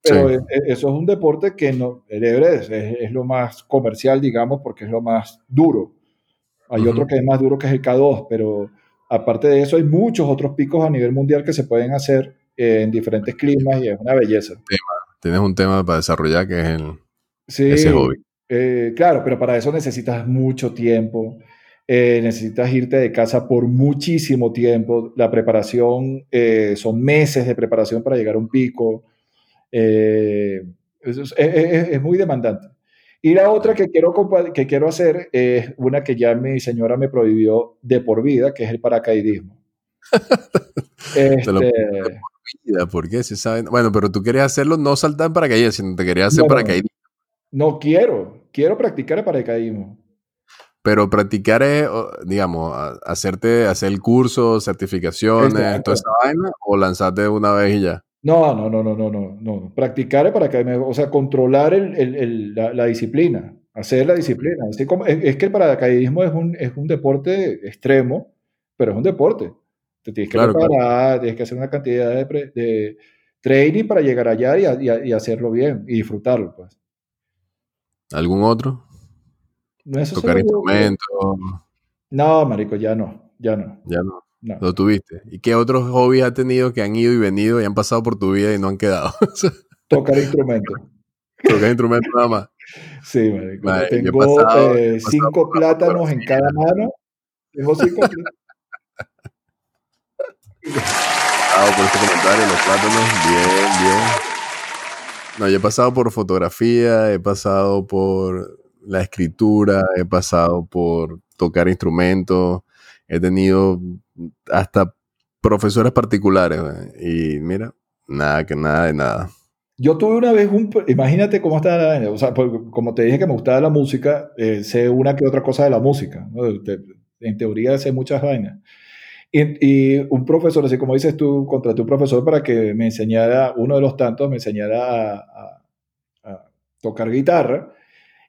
Pero e, e, eso es un deporte que no, el Everest es, lo más comercial, digamos, porque es lo más duro. Hay otro que es más duro que es el K2, pero aparte de eso hay muchos otros picos a nivel mundial que se pueden hacer en diferentes climas y es una belleza. Tienes un tema para desarrollar que es el, ese hobby. Eh, claro, pero para eso necesitas mucho tiempo. Eh, necesitas irte de casa por muchísimo tiempo. La preparación eh, son meses de preparación para llegar a un pico. es, muy demandante. Y la otra que quiero, que quiero hacer es una que ya mi señora me prohibió de por vida, que es el paracaidismo. este, ¿Por qué? Se sabe. Bueno, pero tú querías hacerlo no saltar en paracaídas, sino te querías hacer paracaidismo. No quiero, quiero practicar el paracaidismo. Pero practicar es, digamos, hacerte, hacer el curso, certificaciones, toda esa vaina, o lanzarte una vez y ya. No, no, no, no, no, no, no. Practicar el paracaidismo, o sea, controlar la, disciplina, hacer la disciplina. es, que el paracaidismo es un, es un deporte extremo, pero es un deporte. Te tienes que preparar, tienes que hacer una cantidad de, training para llegar allá y, y hacerlo bien y disfrutarlo, pues. ¿Algún otro? Tocar instrumentos. No, marico, ya no, ya no. Ya no. Lo tuviste. ¿Y qué otros hobbies has tenido que han ido y venido y han pasado por tu vida y no han quedado? Tocar instrumentos. Tocar instrumentos nada más. Sí, marico. tengo eh, cinco plátanos en cada mano. Tengo cinco plátanos. por este comentario, los plátanos, bien, bien. No, yo he pasado por fotografía, he pasado por la escritura, he pasado por tocar instrumentos, he tenido hasta profesores particulares. Y mira, nada que nada de nada. Yo tuve una vez un. Imagínate cómo está. O sea, como te dije que me gustaba la música, eh, sé una que otra cosa de la música. en teoría sé muchas vainas. Y, un profesor, así como dices tú, contraté un profesor para que me enseñara, uno de los tantos, me enseñara a, tocar guitarra.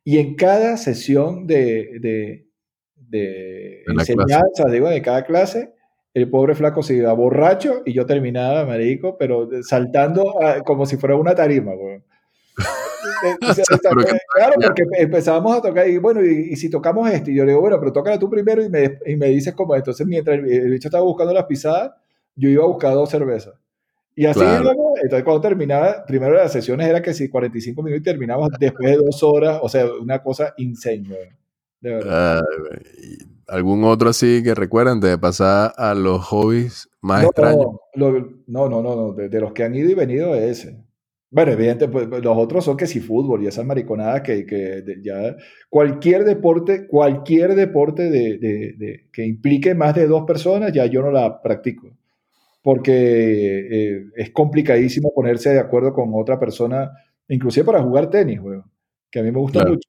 Y en cada sesión de, de, de enseñanza, digo, de cada clase, el pobre flaco se iba borracho y yo terminaba, marico, pero saltando como si fuera una tarima, claro, porque empezábamos a tocar y bueno, y, si tocamos esto, y yo le digo, bueno, pero tócala tú primero y me, y me dices como, entonces mientras el, bicho estaba buscando las pisadas, yo iba a buscar dos cervezas. Y así, entonces cuando terminaba, primero las sesiones era que si 45 minutos y terminamos después de dos horas, o sea, una cosa insane, de verdad. ¿Algún otro así que recuerdan de pasar a los hobbies más extraños? No, no, no, no, de, los que han ido y venido es ese. Bueno, evidentemente, pues, los otros son que si fútbol y esas mariconadas que, que ya cualquier deporte, cualquier deporte de, de, que implique más de dos personas, ya yo no la practico. Porque eh, es complicadísimo ponerse de acuerdo con otra persona, inclusive para jugar tenis, que a mí me gusta mucho.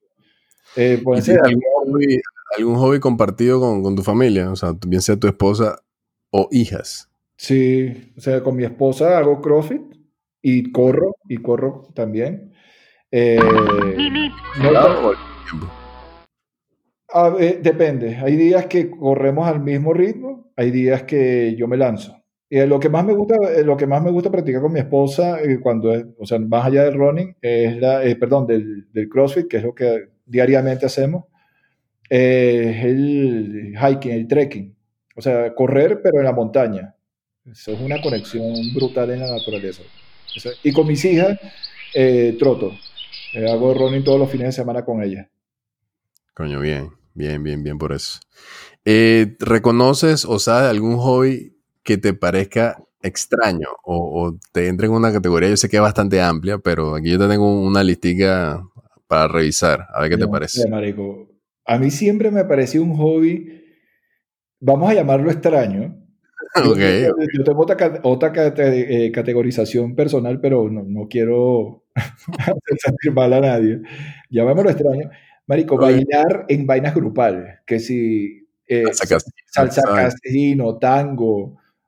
Eh, algún, hobby, algún, hobby, compartido con, con, tu familia? O sea, bien sea tu esposa o hijas. Sí, o sea, con mi esposa hago CrossFit y corro, y corro también. Eh, depende. Hay días que corremos al mismo ritmo, hay días que yo me lanzo. Y lo que más me gusta, lo que más me gusta practicar con mi esposa eh, cuando es, o sea, más allá del running, es la, eh, perdón, del, del, CrossFit, que es lo que diariamente hacemos, es el hiking, el trekking. O sea, correr, pero en la montaña. Eso es una conexión brutal en la naturaleza. Y con mis hijas, eh, troto. Eh, hago running todos los fines de semana con ellas. Coño, bien, bien, bien, bien por eso. Eh, ¿Reconoces o sabes algún hobby que te parezca extraño o, te entre en una categoría? Yo sé que es bastante amplia, pero aquí yo te tengo una listica para revisar, a ver qué te parece. Marico. A mí siempre me pareció un hobby, vamos a llamarlo extraño, yo, tengo otra, eh, categorización personal, pero no, no quiero sentir mal a nadie. Llamémoslo extraño. Marico, bailar en vainas grupales, que si eh, salsa, casino, tango,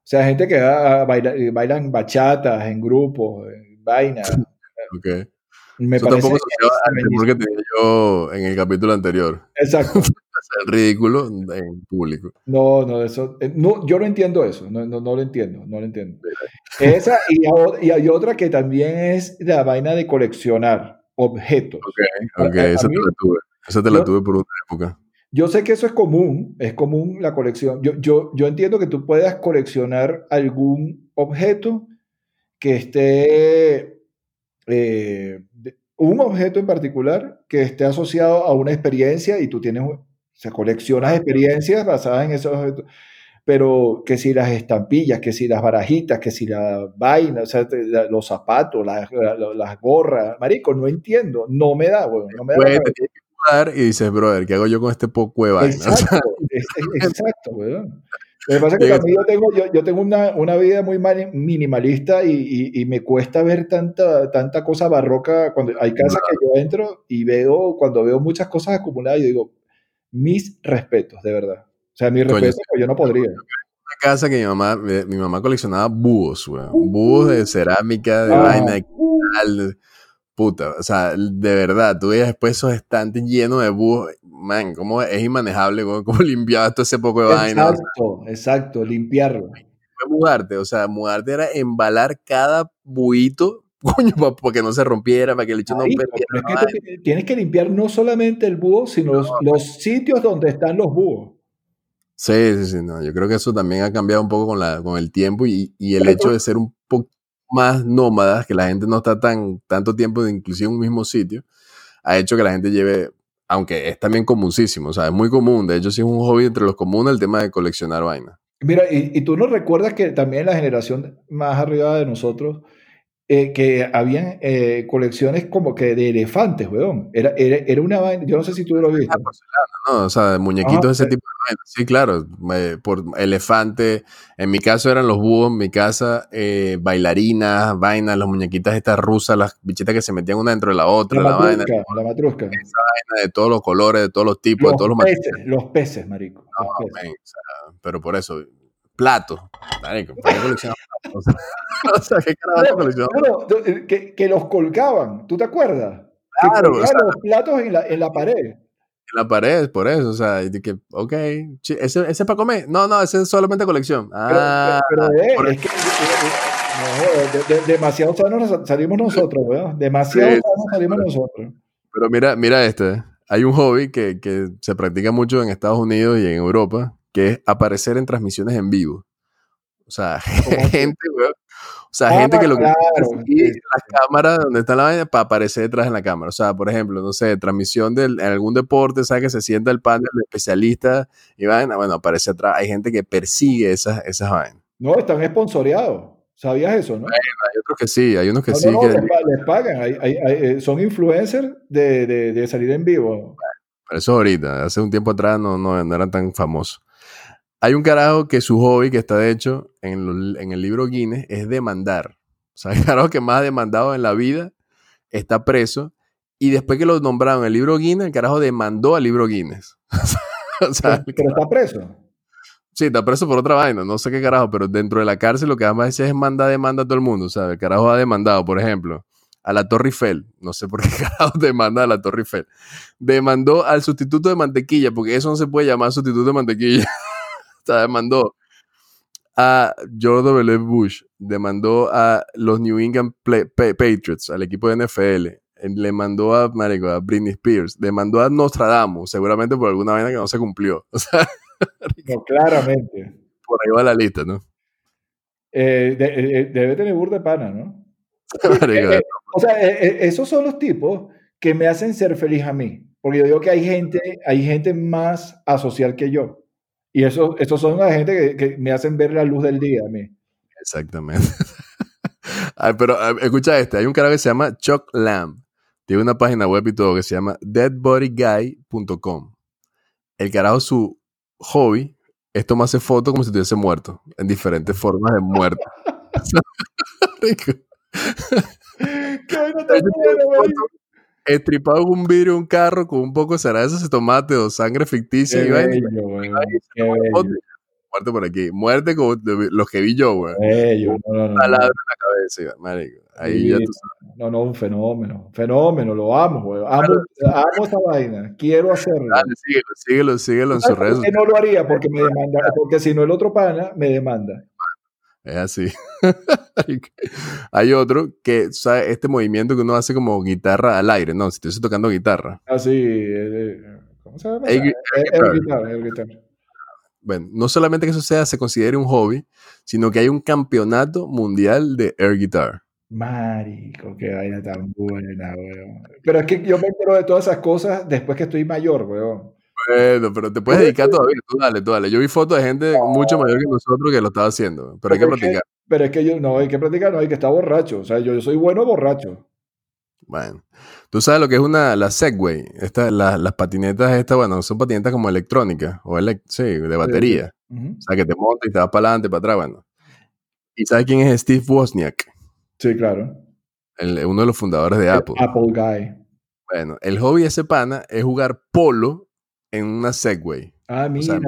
o sea, gente que va a bailar, eh, bailan bachatas en grupos, en vainas. Okay. Me Eso parece tampoco se que tenía yo en el capítulo anterior. Exacto. El ridículo en público. No, no, eso, eh, no, yo no entiendo eso, no, no, no lo entiendo, no lo entiendo. Esa y, y, hay otra que también es la vaina de coleccionar objetos. Ok, ok, esa te la tuve, esa te la tuve por una época. Yo sé que eso es común, es común la colección. Yo, yo, yo entiendo que tú puedas coleccionar algún objeto que esté, eh, un objeto en particular que esté asociado a una experiencia y tú tienes sea, coleccionas experiencias basadas en esos objetos. Pero que si las estampillas, que si las barajitas, que si la vaina, o sea, los zapatos, las, las gorras, marico, no entiendo, no me da, bueno, no me da. y dices, brother, ¿qué hago yo con este poco de vaina? Exacto, exacto, weón. Lo que pasa es que también yo tengo, yo, yo tengo una, una, vida muy minimalista y, y, y, me cuesta ver tanta, tanta cosa barroca. Cuando hay casas que yo entro y veo, cuando veo muchas cosas acumuladas, yo digo, mis respetos, de verdad. O sea, mis respetos, yo no podría. Una casa que mi mamá, mi mamá coleccionaba búhos, weón. Búhos de cerámica, de ah. vaina, de cristal, puta. O sea, de verdad, tú veías después esos estantes llenos de búhos. Man, cómo es inmanejable, weón, cómo limpiabas todo ese poco de vaina. Exacto, exacto, limpiarlo. Fue mudarte, o sea, mudarte era embalar cada buito coño, para que no se rompiera, para que el hecho no perdiera. tienes que limpiar no solamente el búho, sino los, sitios donde están los búhos. Sí, sí, sí, no. yo creo que eso también ha cambiado un poco con, la, con el tiempo y, y el hecho de ser un poco más nómadas, que la gente no está tan tanto tiempo de inclusive en un mismo sitio, ha hecho que la gente lleve, aunque es también comunísimo, o sea, es muy común, de hecho sí es un hobby entre los comunes el tema de coleccionar vainas. Mira, y, y, tú no recuerdas que también la generación más arriba de nosotros, eh, que habían eh, colecciones como que de elefantes, weón. Era, era, una vaina, yo no sé si tú lo viste. Ah, no, o sea, muñequitos de ese tipo de Sí, claro, por elefante. En mi caso eran los búhos, en mi casa, eh, bailarinas, vainas, las muñequitas estas rusas, las bichitas que se metían una dentro de la otra, la, vaina. La matrusca. Esa vaina de todos los colores, de todos los tipos, de todos los peces, Los peces, marico. pero por eso, plato. Marico, ¿para qué o sea, ¿qué carajo eh, que, que, los colgaban, ¿tú te acuerdas? Claro. Que los platos en la, en la pared. En la pared, por eso, o sea, que, ok, ¿ese, ese es para comer? No, no, ese es solamente colección. Ah, pero, pero es, que no, demasiado sanos salimos nosotros, ¿verdad? Demasiado sanos salimos nosotros. Pero mira, mira este, hay un hobby que, que se practica mucho en Estados Unidos y en Europa, que es aparecer en transmisiones en vivo. O sea, gente, weón. O sea, gente que lo que hace es la cámara donde está la vaina para aparecer detrás en la cámara. O sea, por ejemplo, no sé, transmisión de en algún deporte, ¿sabes? Que se sienta el panel de especialistas y vaina, bueno, aparece atrás. Hay gente que persigue esas, esas vainas. No, están esponsoreados. ¿Sabías eso, no? hay otros que sí, hay unos que sí. No, que... Les, pagan, eh, son influencers de, de, de, salir en vivo. pero eso ahorita, hace un tiempo atrás no, no, no eran tan famosos. Hay un carajo que su hobby, que está de hecho en, el libro Guinness, es demandar. O sea, el carajo que más ha demandado en la vida está preso. Y después que lo nombraron en el libro Guinness, el carajo demandó al libro Guinness. o sea, pero, está preso. Sí, está preso por otra vaina, no sé qué carajo, pero dentro de la cárcel lo que además dice es manda, demanda a todo el mundo. O sea, el carajo ha demandado, por ejemplo, a la Torre Eiffel. No sé por qué carajo demanda a la Torre Eiffel. Demandó al sustituto de mantequilla, porque eso no se puede llamar sustituto de mantequilla demandó a George W. Bush, demandó a los New England Patriots, al equipo de NFL, le mandó a, marico, a Britney Spears, demandó a Nostradamus, seguramente por alguna vaina que no se cumplió. no, claramente. Por ahí va la lista, ¿no? Eh, eh, eh, debe tener burda de pana, ¿no? o sea, esos son los tipos que me hacen ser feliz a mí. Porque yo digo que hay gente, hay gente más asocial que yo. Y eso, esos son la gente que, me hacen ver la luz del día a mí. Exactamente. pero escucha este, hay un canal que se llama Chuck Lamb. Tiene una página web y todo que se llama deadbodyguy.com. El carajo, su hobby es tomarse fotos como si estuviese muerto, en diferentes formas de muerto. ¿Qué estripado un vidrio un carro con un poco de cereza de tomate o sangre ficticia. y muerte por aquí. Muerte como los que vi yo, güey. No, no, no, en la cabeza, marico. Ahí ya tú sabes. No, no, un fenómeno. Fenómeno, lo amo, güey. Amo, amo esa vaina. Quiero hacerlo. Dale, síguelo, síguelo, síguelo en su redes. no lo haría porque me demanda, porque si no el otro pana me demanda. Es así. Hay otro que, ¿sabes? Este movimiento que uno hace como guitarra al aire, ¿no? Si estoy tocando guitarra. Ah, sí. Eh, eh, ¿Cómo se llama? El, guitarra, el guitarra. Bueno, no solamente que eso sea, se considere un hobby, sino que hay un campeonato mundial de air guitar. Marico, qué vaina tan buena, weón. Pero es que yo me entero de todas esas cosas después que estoy mayor, weón. Bueno, pero te puedes dedicar todavía. Tú dale, tú dale. Yo vi fotos de gente mucho mayor que nosotros que lo estaba haciendo. Pero, hay que practicar. pero es que yo no hay que practicar, no hay que estar borracho. O sea, yo, soy bueno borracho. Bueno, tú sabes lo que es una la Segway, esta, las patinetas estas, bueno, son patinetas como electrónicas o sí, de batería. O sea, que te montas y te vas para adelante, para atrás, bueno. ¿Y sabes quién es Steve Wozniak? Sí, claro. uno de los fundadores de Apple. Apple Guy. Bueno, el hobby de ese pana es jugar polo en una Segway. Ah, mira.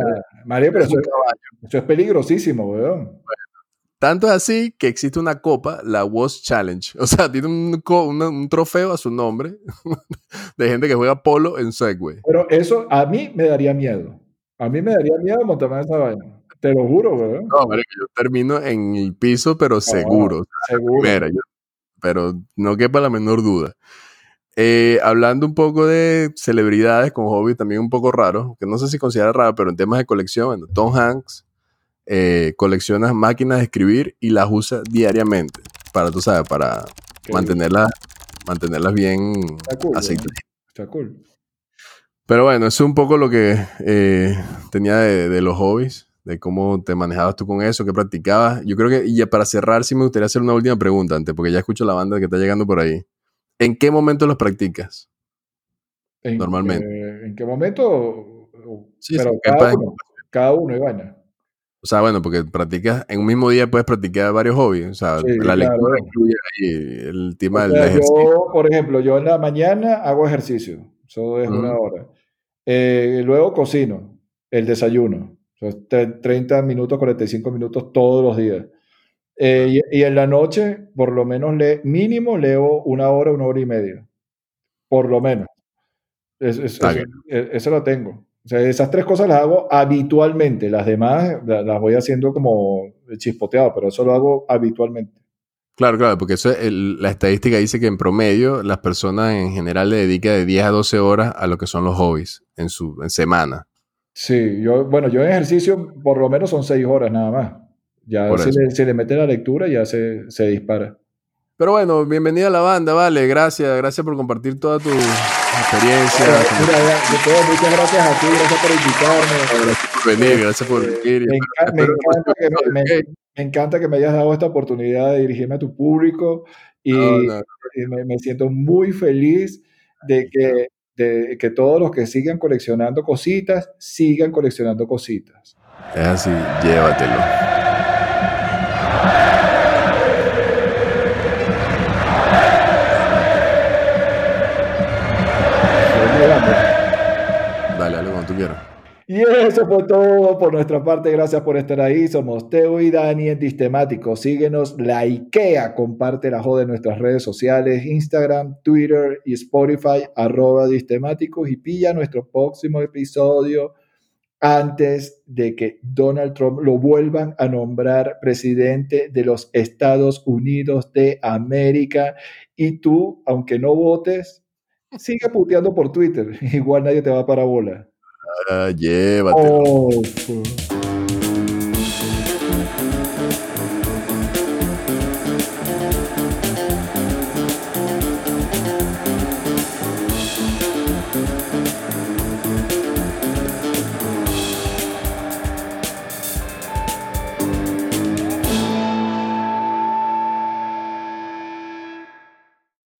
María, pero eso, es peligrosísimo, weón. tanto es así que existe una copa, la Was Challenge. O sea, tiene un, trofeo a su nombre de gente que juega polo en Segway. Pero eso a mí me daría miedo. A mí me daría miedo montarme esa vaina. Te lo juro, weón. No, María, yo termino en el piso, pero ah, seguro. seguro. pero no quepa la menor duda. Eh, hablando un poco de celebridades con hobby también un poco raro, que no sé si considera raro, pero en temas de colección, Tom Hanks eh, colecciona máquinas de escribir y las usa diariamente para, tú sabes, para mantenerlas, mantenerlas bien Está cool. Pero bueno, eso es un poco lo que eh, tenía de, los hobbies, de cómo te manejabas tú con eso, qué practicabas. Yo creo que, y para cerrar, sí me gustaría hacer una última pregunta antes, porque ya escucho la banda que está llegando por ahí. ¿En qué momento los practicas? Normalmente. ¿En qué momento? Sí, Pero cada, uno, cada uno, Ivana. O sea, bueno, porque practicas, en un mismo día puedes practicar varios hobbies. O sea, la lectura incluye ahí el tema del ejercicio. Yo, por ejemplo, yo en la mañana hago ejercicio. Eso es una hora. Eh, luego cocino, el desayuno. 30 minutos, 45 minutos todos los días. Eh, y, en la noche, por lo menos, le, mínimo leo una hora, una hora y media. Por lo menos. eso lo tengo. O sea, esas tres cosas las hago habitualmente. Las demás las voy haciendo como chispoteado, pero eso lo hago habitualmente. Claro, claro, porque eso la estadística dice que en promedio las personas en general le dedican de 10 a 12 horas a lo que son los hobbies en su en semana. Sí, yo, bueno, yo en ejercicio por lo menos son 6 horas nada más. Ya si le, mete la lectura ya se, se dispara. Pero bueno, bienvenida a la banda, vale, gracias, gracias por compartir toda tu experiencia. muchas gracias a ti, gracias por invitarme. Gracias por venir, gracias por eh, venir. Me, encanta que me, hayas dado esta oportunidad de dirigirme a tu público y, me, siento muy feliz de que, de que todos los que sigan coleccionando cositas, sigan coleccionando cositas. Es así, llévatelo. Y eso fue todo por nuestra parte. Gracias por estar ahí. Somos Teo y Dani en Distemático. Síguenos, la IKEA. Comparte la joda en nuestras redes sociales, Instagram, Twitter y Spotify, arroba Distemáticos. Y pilla nuestro próximo episodio antes de que Donald Trump lo vuelvan a nombrar presidente de los Estados Unidos de América. Y tú, aunque no votes, sigue puteando por Twitter. Igual nadie te va para bola. Ah, llévatelo. Oh,